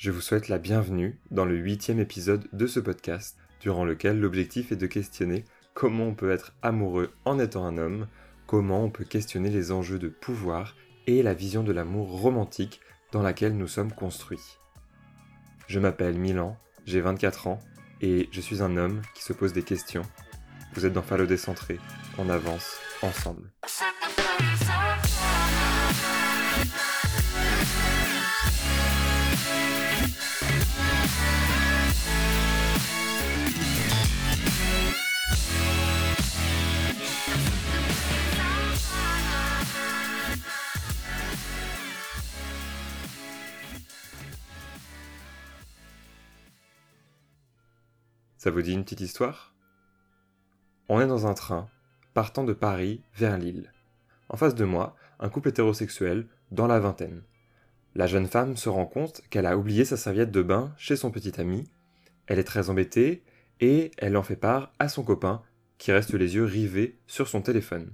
Je vous souhaite la bienvenue dans le huitième épisode de ce podcast, durant lequel l'objectif est de questionner comment on peut être amoureux en étant un homme, comment on peut questionner les enjeux de pouvoir et la vision de l'amour romantique dans laquelle nous sommes construits. Je m'appelle Milan, j'ai 24 ans et je suis un homme qui se pose des questions. Vous êtes dans Fallo Décentré, on avance ensemble. Ça vous dit une petite histoire? On est dans un train, partant de Paris vers Lille. En face de moi, un couple hétérosexuel, dans la vingtaine. La jeune femme se rend compte qu'elle a oublié sa serviette de bain chez son petit ami. Elle est très embêtée et elle en fait part à son copain qui reste les yeux rivés sur son téléphone.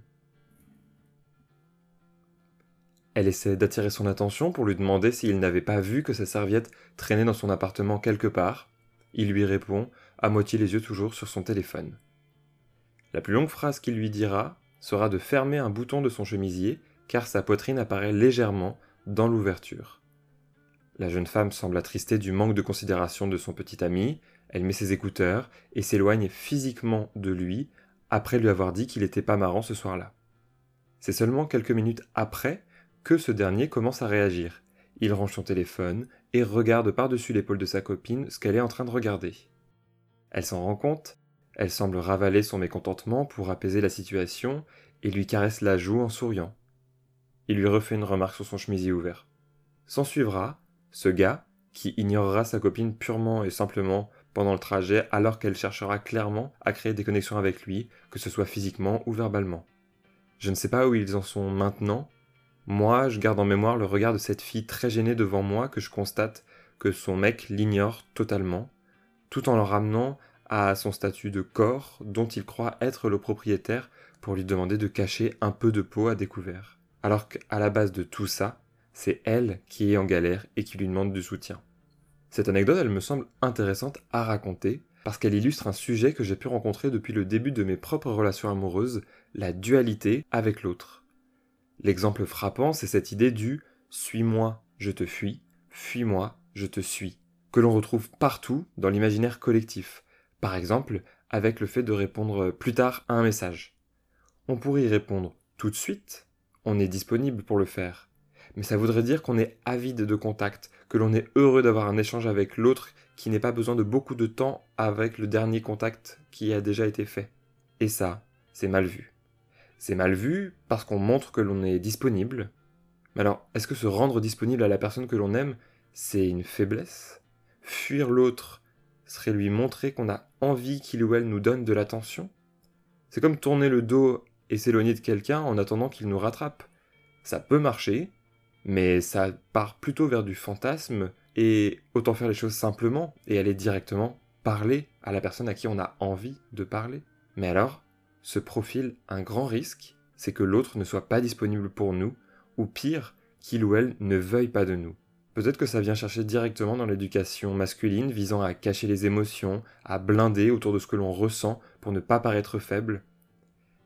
Elle essaie d'attirer son attention pour lui demander s'il n'avait pas vu que sa serviette traînait dans son appartement quelque part. Il lui répond à moitié les yeux toujours sur son téléphone. La plus longue phrase qu'il lui dira sera de fermer un bouton de son chemisier car sa poitrine apparaît légèrement dans l'ouverture. La jeune femme semble attristée du manque de considération de son petit ami, elle met ses écouteurs et s'éloigne physiquement de lui après lui avoir dit qu'il n'était pas marrant ce soir-là. C'est seulement quelques minutes après que ce dernier commence à réagir. Il range son téléphone et regarde par-dessus l'épaule de sa copine ce qu'elle est en train de regarder. Elle s'en rend compte, elle semble ravaler son mécontentement pour apaiser la situation et lui caresse la joue en souriant. Il lui refait une remarque sur son chemisier ouvert. S'en suivra ce gars qui ignorera sa copine purement et simplement pendant le trajet alors qu'elle cherchera clairement à créer des connexions avec lui, que ce soit physiquement ou verbalement. Je ne sais pas où ils en sont maintenant. Moi, je garde en mémoire le regard de cette fille très gênée devant moi que je constate que son mec l'ignore totalement tout en le ramenant à son statut de corps dont il croit être le propriétaire pour lui demander de cacher un peu de peau à découvert. Alors qu'à la base de tout ça, c'est elle qui est en galère et qui lui demande du soutien. Cette anecdote, elle me semble intéressante à raconter parce qu'elle illustre un sujet que j'ai pu rencontrer depuis le début de mes propres relations amoureuses, la dualité avec l'autre. L'exemple frappant, c'est cette idée du suis-moi, je te fuis, fuis-moi, je te suis que l'on retrouve partout dans l'imaginaire collectif. Par exemple, avec le fait de répondre plus tard à un message. On pourrait y répondre tout de suite, on est disponible pour le faire. Mais ça voudrait dire qu'on est avide de contact, que l'on est heureux d'avoir un échange avec l'autre qui n'ait pas besoin de beaucoup de temps avec le dernier contact qui a déjà été fait. Et ça, c'est mal vu. C'est mal vu parce qu'on montre que l'on est disponible. Mais alors, est-ce que se rendre disponible à la personne que l'on aime, c'est une faiblesse? Fuir l'autre serait lui montrer qu'on a envie qu'il ou elle nous donne de l'attention C'est comme tourner le dos et s'éloigner de quelqu'un en attendant qu'il nous rattrape. Ça peut marcher, mais ça part plutôt vers du fantasme et autant faire les choses simplement et aller directement parler à la personne à qui on a envie de parler. Mais alors, ce profile un grand risque, c'est que l'autre ne soit pas disponible pour nous, ou pire, qu'il ou elle ne veuille pas de nous. Peut-être que ça vient chercher directement dans l'éducation masculine visant à cacher les émotions, à blinder autour de ce que l'on ressent pour ne pas paraître faible.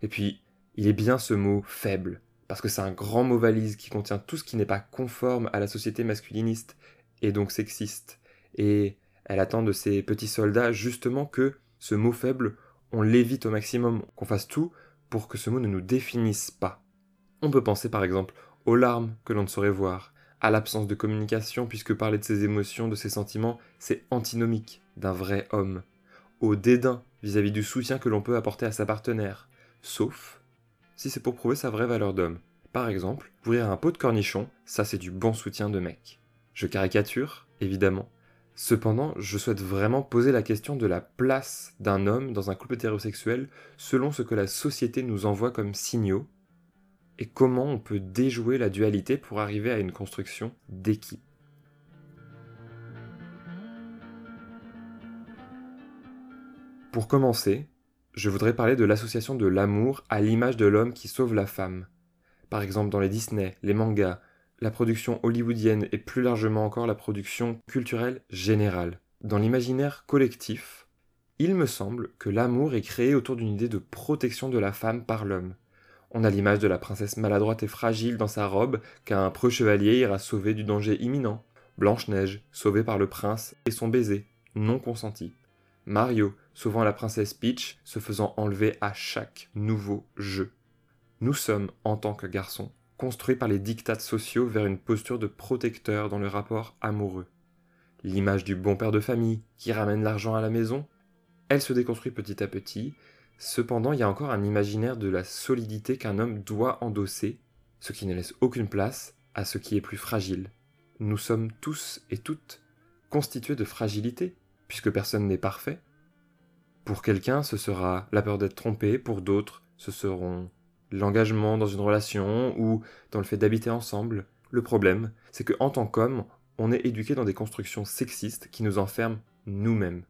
Et puis, il est bien ce mot faible, parce que c'est un grand mot valise qui contient tout ce qui n'est pas conforme à la société masculiniste et donc sexiste. Et elle attend de ces petits soldats justement que ce mot faible, on l'évite au maximum, qu'on fasse tout pour que ce mot ne nous définisse pas. On peut penser par exemple aux larmes que l'on ne saurait voir, à l'absence de communication, puisque parler de ses émotions, de ses sentiments, c'est antinomique d'un vrai homme, au dédain vis-à-vis du soutien que l'on peut apporter à sa partenaire, sauf si c'est pour prouver sa vraie valeur d'homme. Par exemple, ouvrir un pot de cornichon, ça c'est du bon soutien de mec. Je caricature, évidemment. Cependant, je souhaite vraiment poser la question de la place d'un homme dans un couple hétérosexuel selon ce que la société nous envoie comme signaux et comment on peut déjouer la dualité pour arriver à une construction d'équipe. Pour commencer, je voudrais parler de l'association de l'amour à l'image de l'homme qui sauve la femme. Par exemple dans les Disney, les mangas, la production hollywoodienne et plus largement encore la production culturelle générale. Dans l'imaginaire collectif, il me semble que l'amour est créé autour d'une idée de protection de la femme par l'homme. On a l'image de la princesse maladroite et fragile dans sa robe qu'un preux chevalier ira sauver du danger imminent. Blanche-Neige, sauvée par le prince et son baiser, non consenti. Mario, sauvant la princesse Peach, se faisant enlever à chaque nouveau jeu. Nous sommes, en tant que garçons, construits par les dictats sociaux vers une posture de protecteur dans le rapport amoureux. L'image du bon père de famille qui ramène l'argent à la maison, elle se déconstruit petit à petit, cependant il y a encore un imaginaire de la solidité qu'un homme doit endosser, ce qui ne laisse aucune place à ce qui est plus fragile. Nous sommes tous et toutes constitués de fragilité, puisque personne n'est parfait. Pour quelqu'un, ce sera la peur d'être trompé, pour d'autres, ce seront l'engagement dans une relation ou dans le fait d'habiter ensemble. Le problème, c'est que en tant qu'homme, on est éduqué dans des constructions sexistes qui nous enferment nous-mêmes.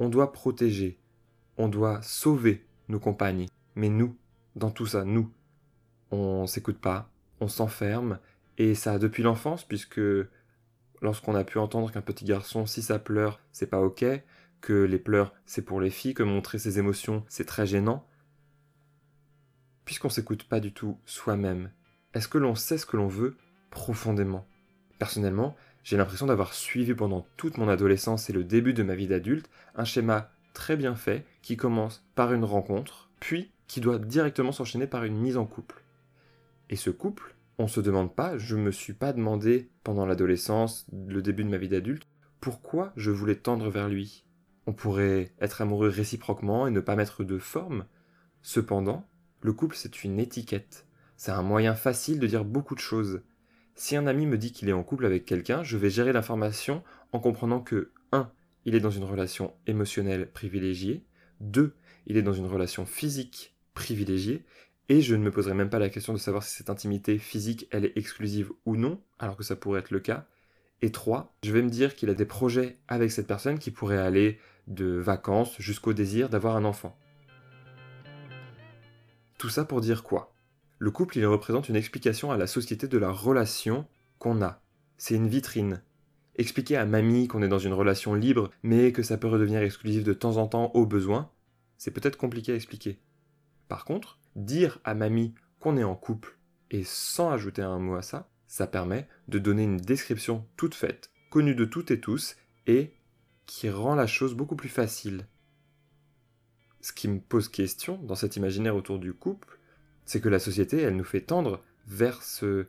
On doit protéger, on doit sauver nos compagnes, mais nous, dans tout ça, nous, on s'écoute pas, on s'enferme, et ça depuis l'enfance, puisque lorsqu'on a pu entendre qu'un petit garçon, si ça pleure, c'est pas ok, que les pleurs, c'est pour les filles, que montrer ses émotions, c'est très gênant, puisqu'on s'écoute pas du tout soi-même, est-ce que l'on sait ce que l'on veut profondément? Personnellement, j'ai l'impression d'avoir suivi pendant toute mon adolescence et le début de ma vie d'adulte un schéma très bien fait qui commence par une rencontre, puis qui doit directement s'enchaîner par une mise en couple. Et ce couple, on se demande pas, je me suis pas demandé pendant l'adolescence, le début de ma vie d'adulte, pourquoi je voulais tendre vers lui. On pourrait être amoureux réciproquement et ne pas mettre de forme. Cependant, le couple, c'est une étiquette. C'est un moyen facile de dire beaucoup de choses. Si un ami me dit qu'il est en couple avec quelqu'un, je vais gérer l'information en comprenant que 1. Il est dans une relation émotionnelle privilégiée, 2. Il est dans une relation physique privilégiée, et je ne me poserai même pas la question de savoir si cette intimité physique elle est exclusive ou non, alors que ça pourrait être le cas. Et 3. Je vais me dire qu'il a des projets avec cette personne qui pourraient aller de vacances jusqu'au désir d'avoir un enfant. Tout ça pour dire quoi? Le couple, il représente une explication à la société de la relation qu'on a. C'est une vitrine. Expliquer à mamie qu'on est dans une relation libre, mais que ça peut redevenir exclusif de temps en temps au besoin, c'est peut-être compliqué à expliquer. Par contre, dire à mamie qu'on est en couple, et sans ajouter un mot à ça, ça permet de donner une description toute faite, connue de toutes et tous, et qui rend la chose beaucoup plus facile ce qui me pose question dans cet imaginaire autour du couple, c'est que la société, elle nous fait tendre vers ce,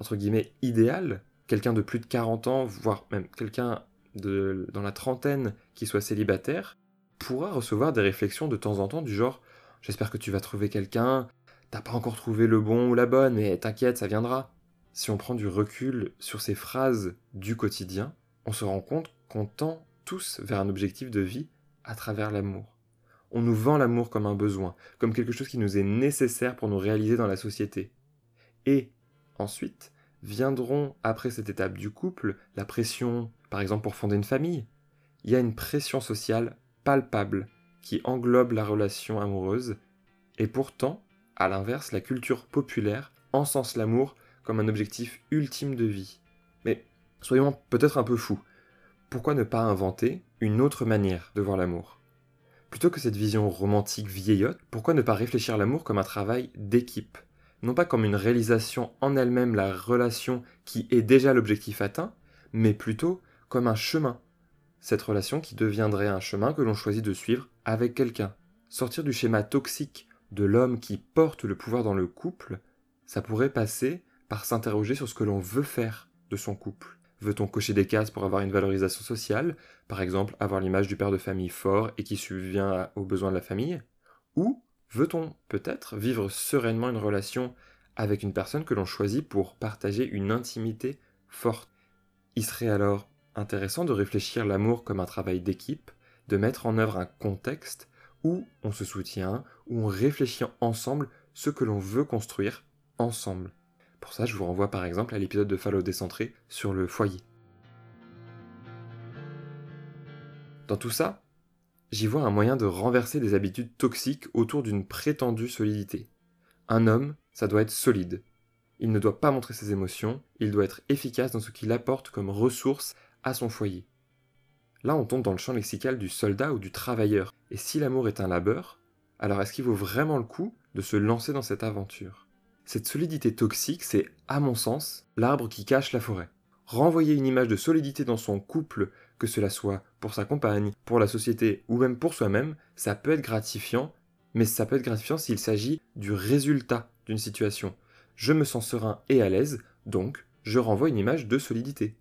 entre guillemets, idéal, quelqu'un de plus de 40 ans, voire même quelqu'un dans la trentaine qui soit célibataire, pourra recevoir des réflexions de temps en temps du genre J'espère que tu vas trouver quelqu'un, t'as pas encore trouvé le bon ou la bonne, mais t'inquiète, ça viendra. Si on prend du recul sur ces phrases du quotidien, on se rend compte qu'on tend tous vers un objectif de vie à travers l'amour on nous vend l'amour comme un besoin, comme quelque chose qui nous est nécessaire pour nous réaliser dans la société. Et ensuite, viendront, après cette étape du couple, la pression, par exemple pour fonder une famille. Il y a une pression sociale palpable qui englobe la relation amoureuse, et pourtant, à l'inverse, la culture populaire encense l'amour comme un objectif ultime de vie. Mais soyons peut-être un peu fous. Pourquoi ne pas inventer une autre manière de voir l'amour? Plutôt que cette vision romantique vieillotte, pourquoi ne pas réfléchir l'amour comme un travail d'équipe? Non pas comme une réalisation en elle-même, la relation qui est déjà l'objectif atteint, mais plutôt comme un chemin. Cette relation qui deviendrait un chemin que l'on choisit de suivre avec quelqu'un. Sortir du schéma toxique de l'homme qui porte le pouvoir dans le couple, ça pourrait passer par s'interroger sur ce que l'on veut faire de son couple. Veut-on cocher des cases pour avoir une valorisation sociale, par exemple avoir l'image du père de famille fort et qui subvient aux besoins de la famille Ou veut-on peut-être vivre sereinement une relation avec une personne que l'on choisit pour partager une intimité forte? Il serait alors intéressant de réfléchir l'amour comme un travail d'équipe, de mettre en œuvre un contexte où on se soutient, où on réfléchit ensemble ce que l'on veut construire ensemble. Pour ça, je vous renvoie par exemple à l'épisode de Fallout décentré sur le foyer. Dans tout ça, j'y vois un moyen de renverser des habitudes toxiques autour d'une prétendue solidité. Un homme, ça doit être solide. Il ne doit pas montrer ses émotions, il doit être efficace dans ce qu'il apporte comme ressource à son foyer. Là, on tombe dans le champ lexical du soldat ou du travailleur. Et si l'amour est un labeur, alors est-ce qu'il vaut vraiment le coup de se lancer dans cette aventure? Cette solidité toxique, c'est, à mon sens, l'arbre qui cache la forêt. Renvoyer une image de solidité dans son couple, que cela soit pour sa compagne, pour la société ou même pour soi-même, ça peut être gratifiant, mais ça peut être gratifiant s'il s'agit du résultat d'une situation. Je me sens serein et à l'aise, donc je renvoie une image de solidité.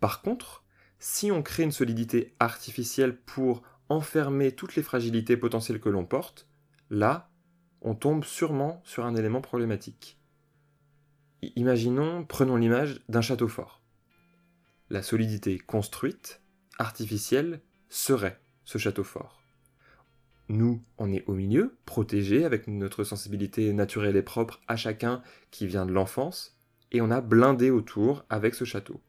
Par contre, si on crée une solidité artificielle pour enfermer toutes les fragilités potentielles que l'on porte, là, on tombe sûrement sur un élément problématique. Imaginons, prenons l'image d'un château fort. La solidité construite, artificielle, serait ce château fort. Nous, on est au milieu, protégés avec notre sensibilité naturelle et propre à chacun qui vient de l'enfance, et on a blindé autour avec ce château.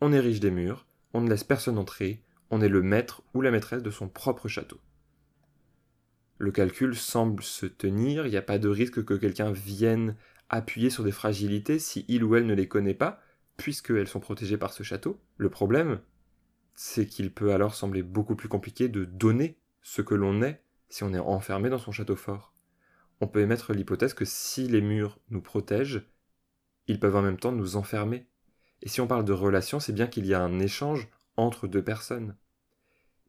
On érige des murs, on ne laisse personne entrer, on est le maître ou la maîtresse de son propre château. Le calcul semble se tenir, il n'y a pas de risque que quelqu'un vienne appuyer sur des fragilités si il ou elle ne les connaît pas, puisqu'elles sont protégées par ce château. Le problème, c'est qu'il peut alors sembler beaucoup plus compliqué de donner ce que l'on est si on est enfermé dans son château fort. On peut émettre l'hypothèse que si les murs nous protègent, ils peuvent en même temps nous enfermer. Et si on parle de relation, c'est bien qu'il y a un échange entre deux personnes.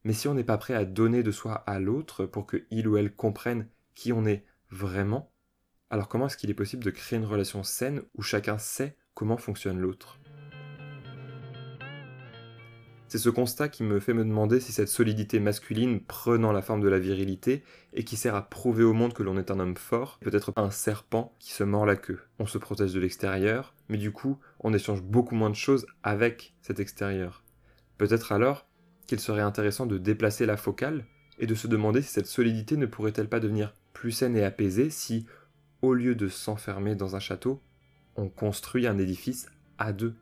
Mais si on n'est pas prêt à donner de soi à l'autre pour que il ou elle comprenne qui on est vraiment, alors comment est-ce qu'il est possible de créer une relation saine où chacun sait comment fonctionne l'autre c'est ce constat qui me fait me demander si cette solidité masculine prenant la forme de la virilité et qui sert à prouver au monde que l'on est un homme fort, peut être un serpent qui se mord la queue. On se protège de l'extérieur, mais du coup, on échange beaucoup moins de choses avec cet extérieur. Peut-être alors qu'il serait intéressant de déplacer la focale et de se demander si cette solidité ne pourrait-elle pas devenir plus saine et apaisée si, au lieu de s'enfermer dans un château, on construit un édifice à deux.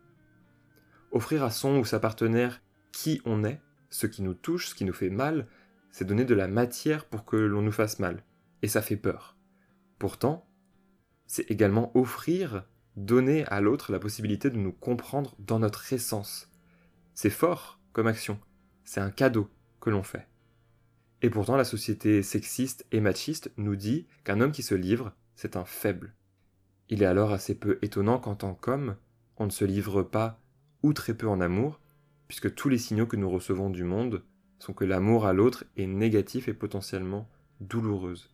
Offrir à son ou sa partenaire qui on est, ce qui nous touche, ce qui nous fait mal, c'est donner de la matière pour que l'on nous fasse mal. Et ça fait peur. Pourtant, c'est également offrir, donner à l'autre la possibilité de nous comprendre dans notre essence. C'est fort comme action. C'est un cadeau que l'on fait. Et pourtant, la société sexiste et machiste nous dit qu'un homme qui se livre, c'est un faible. Il est alors assez peu étonnant qu'en tant qu'homme, on ne se livre pas ou très peu en amour, puisque tous les signaux que nous recevons du monde sont que l'amour à l'autre est négatif et potentiellement douloureuse.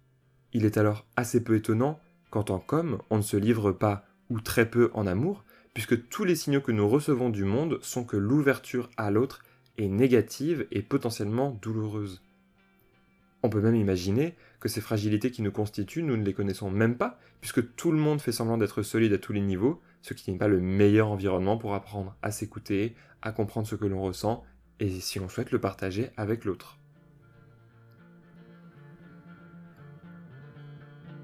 Il est alors assez peu étonnant qu'en tant qu'homme, on ne se livre pas ou très peu en amour, puisque tous les signaux que nous recevons du monde sont que l'ouverture à l'autre est négative et potentiellement douloureuse. On peut même imaginer que ces fragilités qui nous constituent, nous ne les connaissons même pas, puisque tout le monde fait semblant d'être solide à tous les niveaux, ce qui n'est pas le meilleur environnement pour apprendre à s'écouter, à comprendre ce que l'on ressent, et si on souhaite le partager avec l'autre.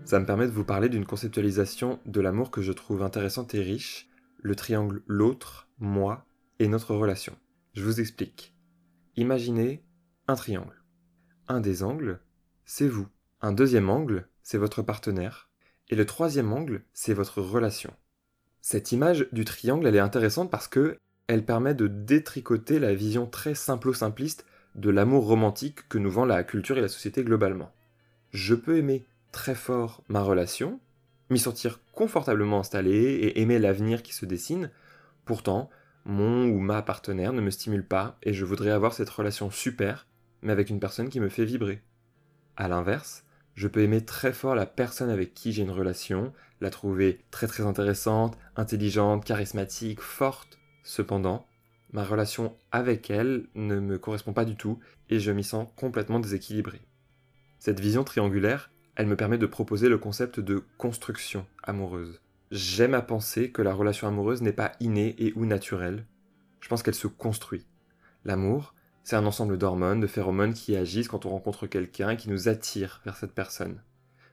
Ça me permet de vous parler d'une conceptualisation de l'amour que je trouve intéressante et riche, le triangle l'autre, moi et notre relation. Je vous explique. Imaginez un triangle. Un des angles, c'est vous. Un deuxième angle, c'est votre partenaire. Et le troisième angle, c'est votre relation. Cette image du triangle, elle est intéressante parce que elle permet de détricoter la vision très simple-simpliste de l'amour romantique que nous vend la culture et la société globalement. Je peux aimer très fort ma relation, m'y sentir confortablement installé et aimer l'avenir qui se dessine, pourtant, mon ou ma partenaire ne me stimule pas et je voudrais avoir cette relation super, mais avec une personne qui me fait vibrer. A l'inverse, je peux aimer très fort la personne avec qui j'ai une relation, la trouver très très intéressante, intelligente, charismatique, forte. Cependant, ma relation avec elle ne me correspond pas du tout et je m'y sens complètement déséquilibré. Cette vision triangulaire, elle me permet de proposer le concept de construction amoureuse. J'aime à penser que la relation amoureuse n'est pas innée et ou naturelle. Je pense qu'elle se construit. L'amour, c'est un ensemble d'hormones, de phéromones qui agissent quand on rencontre quelqu'un qui nous attirent vers cette personne.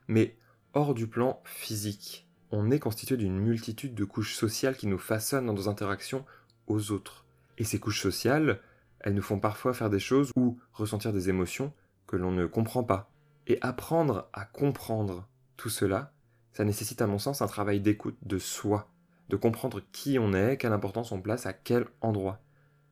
Mais hors du plan physique, on est constitué d'une multitude de couches sociales qui nous façonnent dans nos interactions aux autres. Et ces couches sociales, elles nous font parfois faire des choses ou ressentir des émotions que l'on ne comprend pas. Et apprendre à comprendre tout cela, Ça nécessite à mon sens un travail d'écoute de soi, de comprendre qui on est, quelle importance on place à quel endroit.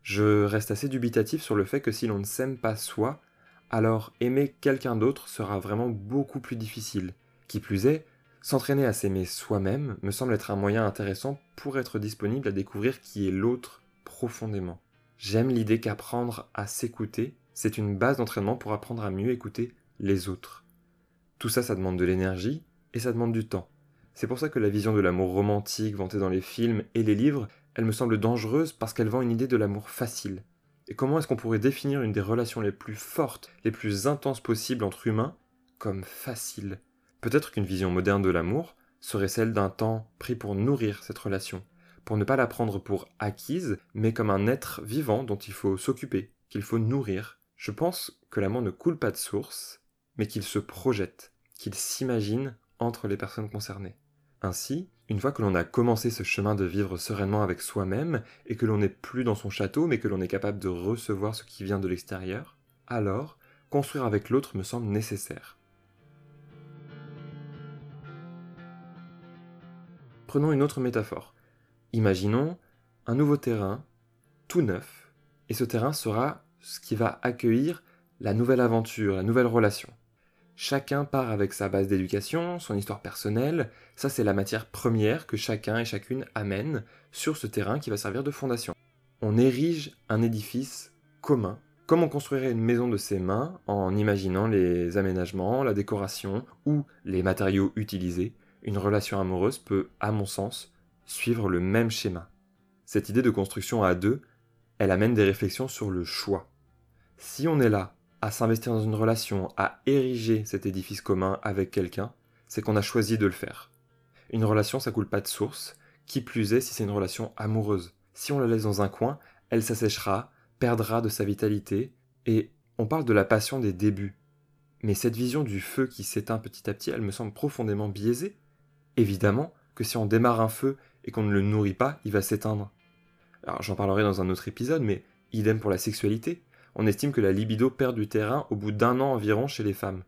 Je reste assez dubitatif sur le fait que si l'on ne s'aime pas soi, alors aimer quelqu'un d'autre sera vraiment beaucoup plus difficile. Qui plus est, s'entraîner à s'aimer soi-même me semble être un moyen intéressant pour être disponible à découvrir qui est l'autre profondément. J'aime l'idée qu'apprendre à s'écouter, c'est une base d'entraînement pour apprendre à mieux écouter les autres. Tout ça, ça demande de l'énergie et ça demande du temps. C'est pour ça que la vision de l'amour romantique vantée dans les films et les livres, elle me semble dangereuse parce qu'elle vend une idée de l'amour facile. Et comment est-ce qu'on pourrait définir une des relations les plus fortes, les plus intenses possibles entre humains comme facile Peut-être qu'une vision moderne de l'amour serait celle d'un temps pris pour nourrir cette relation, pour ne pas la prendre pour acquise, mais comme un être vivant dont il faut s'occuper, qu'il faut nourrir. Je pense que l'amour ne coule pas de source, mais qu'il se projette, qu'il s'imagine entre les personnes concernées. Ainsi, une fois que l'on a commencé ce chemin de vivre sereinement avec soi-même, et que l'on n'est plus dans son château, mais que l'on est capable de recevoir ce qui vient de l'extérieur, alors, construire avec l'autre me semble nécessaire. Prenons une autre métaphore. Imaginons un nouveau terrain, tout neuf, et ce terrain sera ce qui va accueillir la nouvelle aventure, la nouvelle relation. Chacun part avec sa base d'éducation, son histoire personnelle, ça c'est la matière première que chacun et chacune amène sur ce terrain qui va servir de fondation. On érige un édifice commun, comme on construirait une maison de ses mains en imaginant les aménagements, la décoration ou les matériaux utilisés. Une relation amoureuse peut, à mon sens, suivre le même schéma. Cette idée de construction à deux, elle amène des réflexions sur le choix. Si on est là à s'investir dans une relation, à ériger cet édifice commun avec quelqu'un, c'est qu'on a choisi de le faire. Une relation, ça coule pas de source, qui plus est si c'est une relation amoureuse. Si on la laisse dans un coin, elle s'asséchera, perdra de sa vitalité, et on parle de la passion des débuts. Mais cette vision du feu qui s'éteint petit à petit, elle me semble profondément biaisée. Évidemment que si on démarre un feu et qu'on ne le nourrit pas, il va s'éteindre. Alors j'en parlerai dans un autre épisode, mais idem pour la sexualité. On estime que la libido perd du terrain au bout d'un an environ chez les femmes.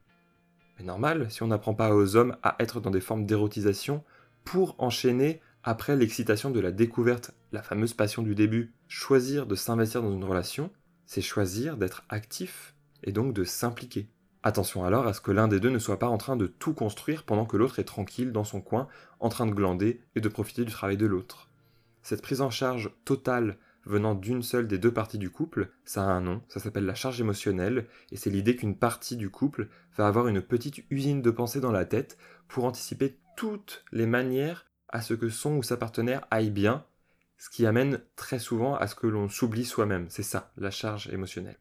Mais normal, si on n'apprend pas aux hommes à être dans des formes d'érotisation pour enchaîner après l'excitation de la découverte, la fameuse passion du début. Choisir de s'investir dans une relation, c'est choisir d'être actif et donc de s'impliquer. Attention alors à ce que l'un des deux ne soit pas en train de tout construire pendant que l'autre est tranquille dans son coin, en train de glander et de profiter du travail de l'autre. Cette prise en charge totale venant d'une seule des deux parties du couple, ça a un nom, ça s'appelle la charge émotionnelle, et c'est l'idée qu'une partie du couple va avoir une petite usine de pensée dans la tête pour anticiper toutes les manières à ce que son ou sa partenaire aille bien, ce qui amène très souvent à ce que l'on s'oublie soi-même. C'est ça, la charge émotionnelle.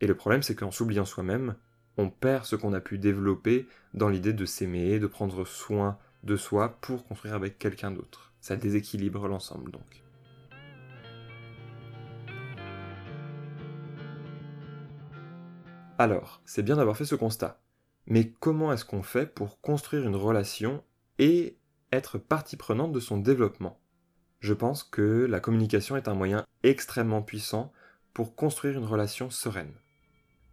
Et le problème, c'est qu'en s'oubliant soi-même, on perd ce qu'on a pu développer dans l'idée de s'aimer, de prendre soin de soi pour construire avec quelqu'un d'autre. Ça déséquilibre l'ensemble donc. Alors, c'est bien d'avoir fait ce constat. Mais comment est-ce qu'on fait pour construire une relation et être partie prenante de son développement? Je pense que la communication est un moyen extrêmement puissant pour construire une relation sereine.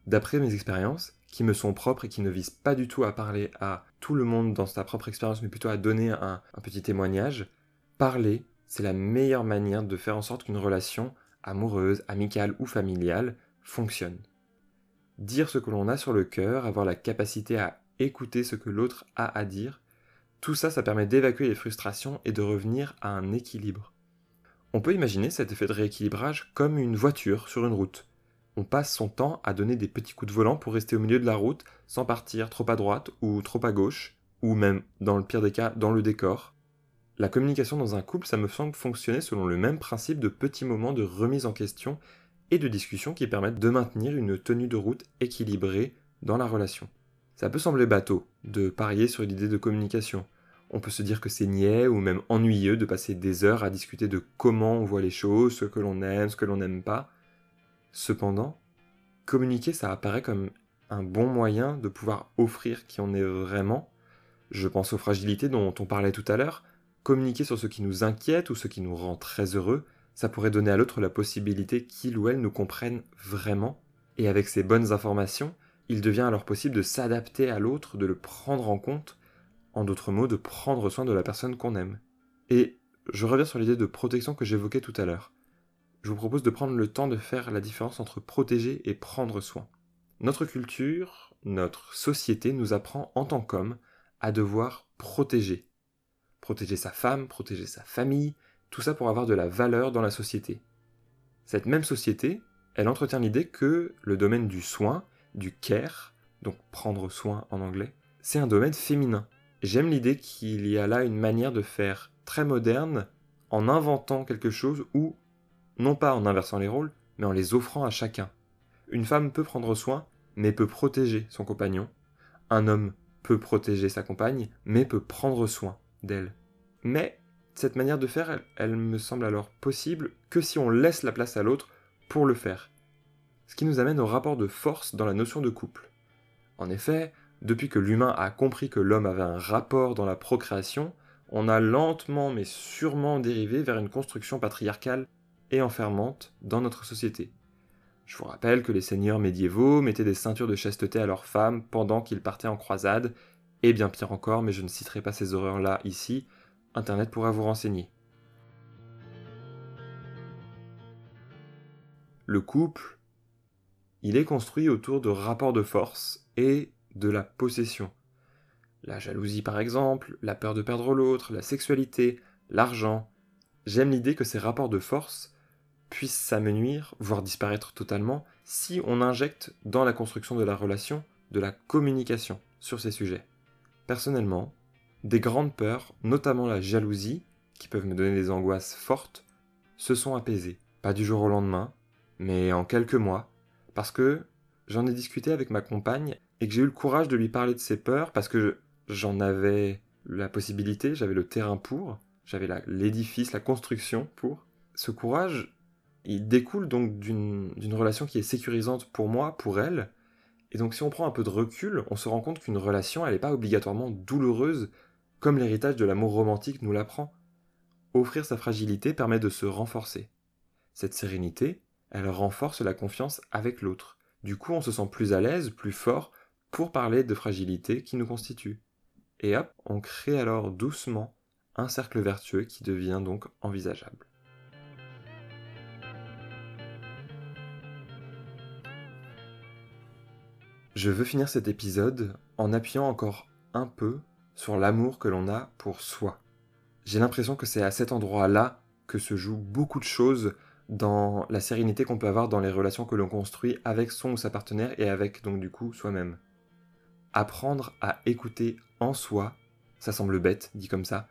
D'après mes expériences, qui me sont propres et qui ne visent pas du tout à parler à tout le monde dans sa propre expérience, mais plutôt à donner un, petit témoignage, parler, c'est la meilleure manière de faire en sorte qu'une relation amoureuse, amicale ou familiale fonctionne. Dire ce que l'on a sur le cœur, avoir la capacité à écouter ce que l'autre a à dire, tout ça, ça permet d'évacuer les frustrations et de revenir à un équilibre. On peut imaginer cet effet de rééquilibrage comme une voiture sur une route on passe son temps à donner des petits coups de volant pour rester au milieu de la route sans partir trop à droite ou trop à gauche, ou même, dans le pire des cas, dans le décor. La communication dans un couple, ça me semble fonctionner selon le même principe de petits moments de remise en question et de discussion qui permettent de maintenir une tenue de route équilibrée dans la relation. Ça peut sembler bateau de parier sur l'idée de communication. On peut se dire que c'est niais ou même ennuyeux de passer des heures à discuter de comment on voit les choses, ce que l'on aime, ce que l'on n'aime pas. Cependant, communiquer, ça apparaît comme un bon moyen de pouvoir offrir qui on est vraiment. Je pense aux fragilités dont on parlait tout à l'heure. Communiquer sur ce qui nous inquiète ou ce qui nous rend très heureux, ça pourrait donner à l'autre la possibilité qu'il ou elle nous comprenne vraiment. Et avec ces bonnes informations, il devient alors possible de s'adapter à l'autre, de le prendre en compte, En d'autres mots, de prendre soin de la personne qu'on aime. Et je reviens sur l'idée de protection que j'évoquais tout à l'heure. Je vous propose de prendre le temps de faire la différence entre protéger et prendre soin. Notre culture, notre société nous apprend en tant qu'homme à devoir protéger. Protéger sa femme, protéger sa famille, tout ça pour avoir de la valeur dans la société. Cette même société, elle entretient l'idée que le domaine du soin, du care, donc prendre soin en anglais, c'est un domaine féminin. J'aime l'idée qu'il y a là une manière de faire très moderne en inventant quelque chose ou, non pas en inversant les rôles, mais en les offrant à chacun. Une femme peut prendre soin, mais peut protéger son compagnon. Un homme peut protéger sa compagne, mais peut prendre soin d'elle. Mais cette manière de faire, elle, me semble alors possible que si on laisse la place à l'autre pour le faire. Ce qui nous amène au rapport de force dans la notion de couple. En effet, depuis que l'humain a compris que l'homme avait un rapport dans la procréation, on a lentement mais sûrement dérivé vers une construction patriarcale et enfermante dans notre société. Je vous rappelle que les seigneurs médiévaux mettaient des ceintures de chasteté à leurs femmes pendant qu'ils partaient en croisade, et bien pire encore, mais je ne citerai pas ces horreurs-là ici, Internet pourra vous renseigner. Le couple, il est construit autour de rapports de force et de la possession. La jalousie par exemple, la peur de perdre l'autre, la sexualité, l'argent. J'aime l'idée que ces rapports de force puissent s'amenuire, voire disparaître totalement, si on injecte dans la construction de la relation de la communication sur ces sujets. Personnellement, des grandes peurs, notamment la jalousie, qui peuvent me donner des angoisses fortes, se sont apaisées. Pas du jour au lendemain, mais en quelques mois, parce que j'en ai discuté avec ma compagne et que j'ai eu le courage de lui parler de ces peurs parce que j'en avais la possibilité, j'avais le terrain pour, j'avais l'édifice, la construction pour. Ce courage, il découle donc d'une relation qui est sécurisante pour moi, pour elle. Et donc si on prend un peu de recul, on se rend compte qu'une relation, elle n'est pas obligatoirement douloureuse, comme l'héritage de l'amour romantique nous l'apprend. Offrir sa fragilité permet de se renforcer. Cette sérénité, elle renforce la confiance avec l'autre. Du coup, on se sent plus à l'aise, plus fort, pour parler de fragilité qui nous constitue. Et hop, on crée alors doucement un cercle vertueux qui devient donc envisageable. Je veux finir cet épisode en appuyant encore un peu sur l'amour que l'on a pour soi. J'ai l'impression que c'est à cet endroit-là que se jouent beaucoup de choses dans la sérénité qu'on peut avoir dans les relations que l'on construit avec son ou sa partenaire et avec donc du coup soi-même. Apprendre à écouter en soi, ça semble bête dit comme ça,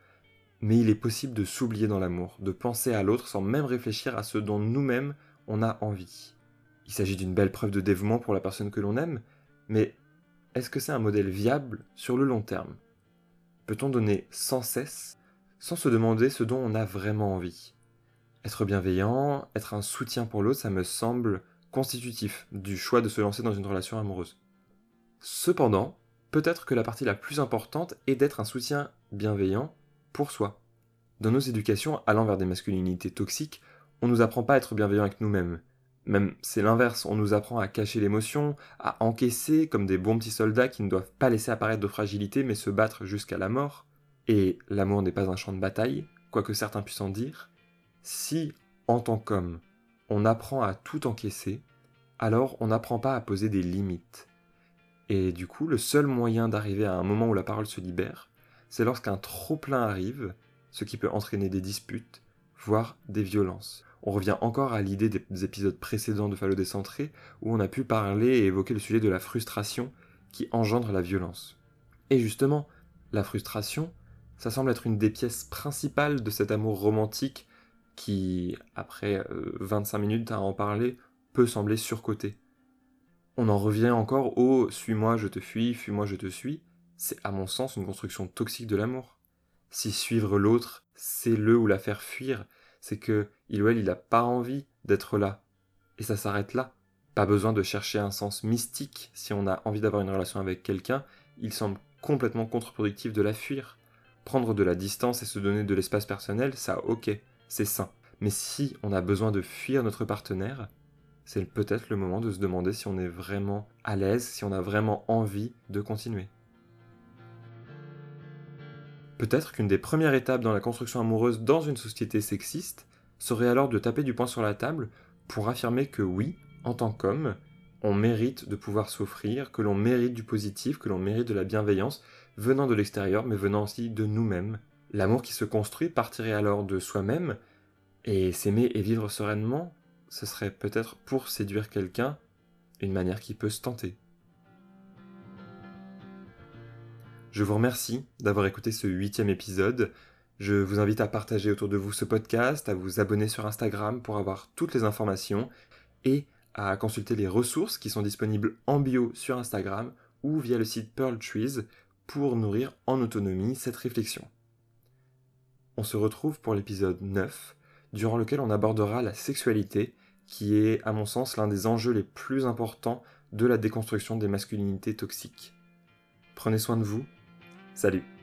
mais il est possible de s'oublier dans l'amour, de penser à l'autre sans même réfléchir à ce dont nous-mêmes on a envie. Il s'agit d'une belle preuve de dévouement pour la personne que l'on aime, mais est-ce que c'est un modèle viable sur le long terme? Peut-on donner sans cesse, sans se demander ce dont on a vraiment envie? Être bienveillant, être un soutien pour l'autre, ça me semble constitutif du choix de se lancer dans une relation amoureuse. Cependant, peut-être que la partie la plus importante est d'être un soutien bienveillant pour soi. Dans nos éducations allant vers des masculinités toxiques, on nous apprend pas à être bienveillant avec nous-mêmes, même c'est l'inverse, on nous apprend à cacher l'émotion, à encaisser comme des bons petits soldats qui ne doivent pas laisser apparaître de fragilité mais se battre jusqu'à la mort. Et l'amour n'est pas un champ de bataille, quoique certains puissent en dire. Si, en tant qu'homme, on apprend à tout encaisser, alors on n'apprend pas à poser des limites. Et du coup, le seul moyen d'arriver à un moment où la parole se libère, c'est lorsqu'un trop-plein arrive, ce qui peut entraîner des disputes, voire des violences on revient encore à l'idée des épisodes précédents de Fallo décentré, où on a pu parler et évoquer le sujet de la frustration qui engendre la violence. Et justement, la frustration, ça semble être une des pièces principales de cet amour romantique qui, après 25 euh, minutes à en parler, peut sembler surcoté. On en revient encore au suis-moi, je te fuis, fuis-moi, je te suis. C'est à mon sens une construction toxique de l'amour. Si suivre l'autre, c'est le ou la faire fuir, c'est que il ou elle, il n'a pas envie d'être là. Et ça s'arrête là. Pas besoin de chercher un sens mystique si on a envie d'avoir une relation avec quelqu'un, il semble complètement contre-productif de la fuir. Prendre de la distance et se donner de l'espace personnel, ça ok, c'est sain. Mais si on a besoin de fuir notre partenaire, c'est peut-être le moment de se demander si on est vraiment à l'aise, si on a vraiment envie de continuer. Peut-être qu'une des premières étapes dans la construction amoureuse dans une société sexiste serait alors de taper du poing sur la table pour affirmer que oui, en tant qu'homme, on mérite de pouvoir s'offrir, que l'on mérite du positif, que l'on mérite de la bienveillance venant de l'extérieur, mais venant aussi de nous-mêmes. L'amour qui se construit partirait alors de soi-même, et s'aimer et vivre sereinement, ce serait peut-être pour séduire quelqu'un une manière qui peut se tenter. Je vous remercie d'avoir écouté ce huitième épisode. Je vous invite à partager autour de vous ce podcast, à vous abonner sur Instagram pour avoir toutes les informations et à consulter les ressources qui sont disponibles en bio sur Instagram ou via le site Pearl Trees pour nourrir en autonomie cette réflexion. On se retrouve pour l'épisode 9, durant lequel on abordera la sexualité, qui est à mon sens l'un des enjeux les plus importants de la déconstruction des masculinités toxiques. Prenez soin de vous, salut